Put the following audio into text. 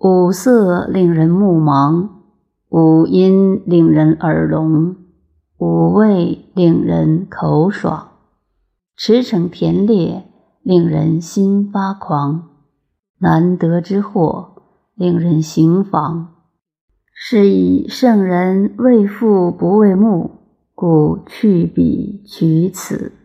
五色令人目盲，五音令人耳聋，五味令人口爽，驰骋甜猎令人心发狂，难得之货令人行妨。是以圣人为父不为目，故去彼取此。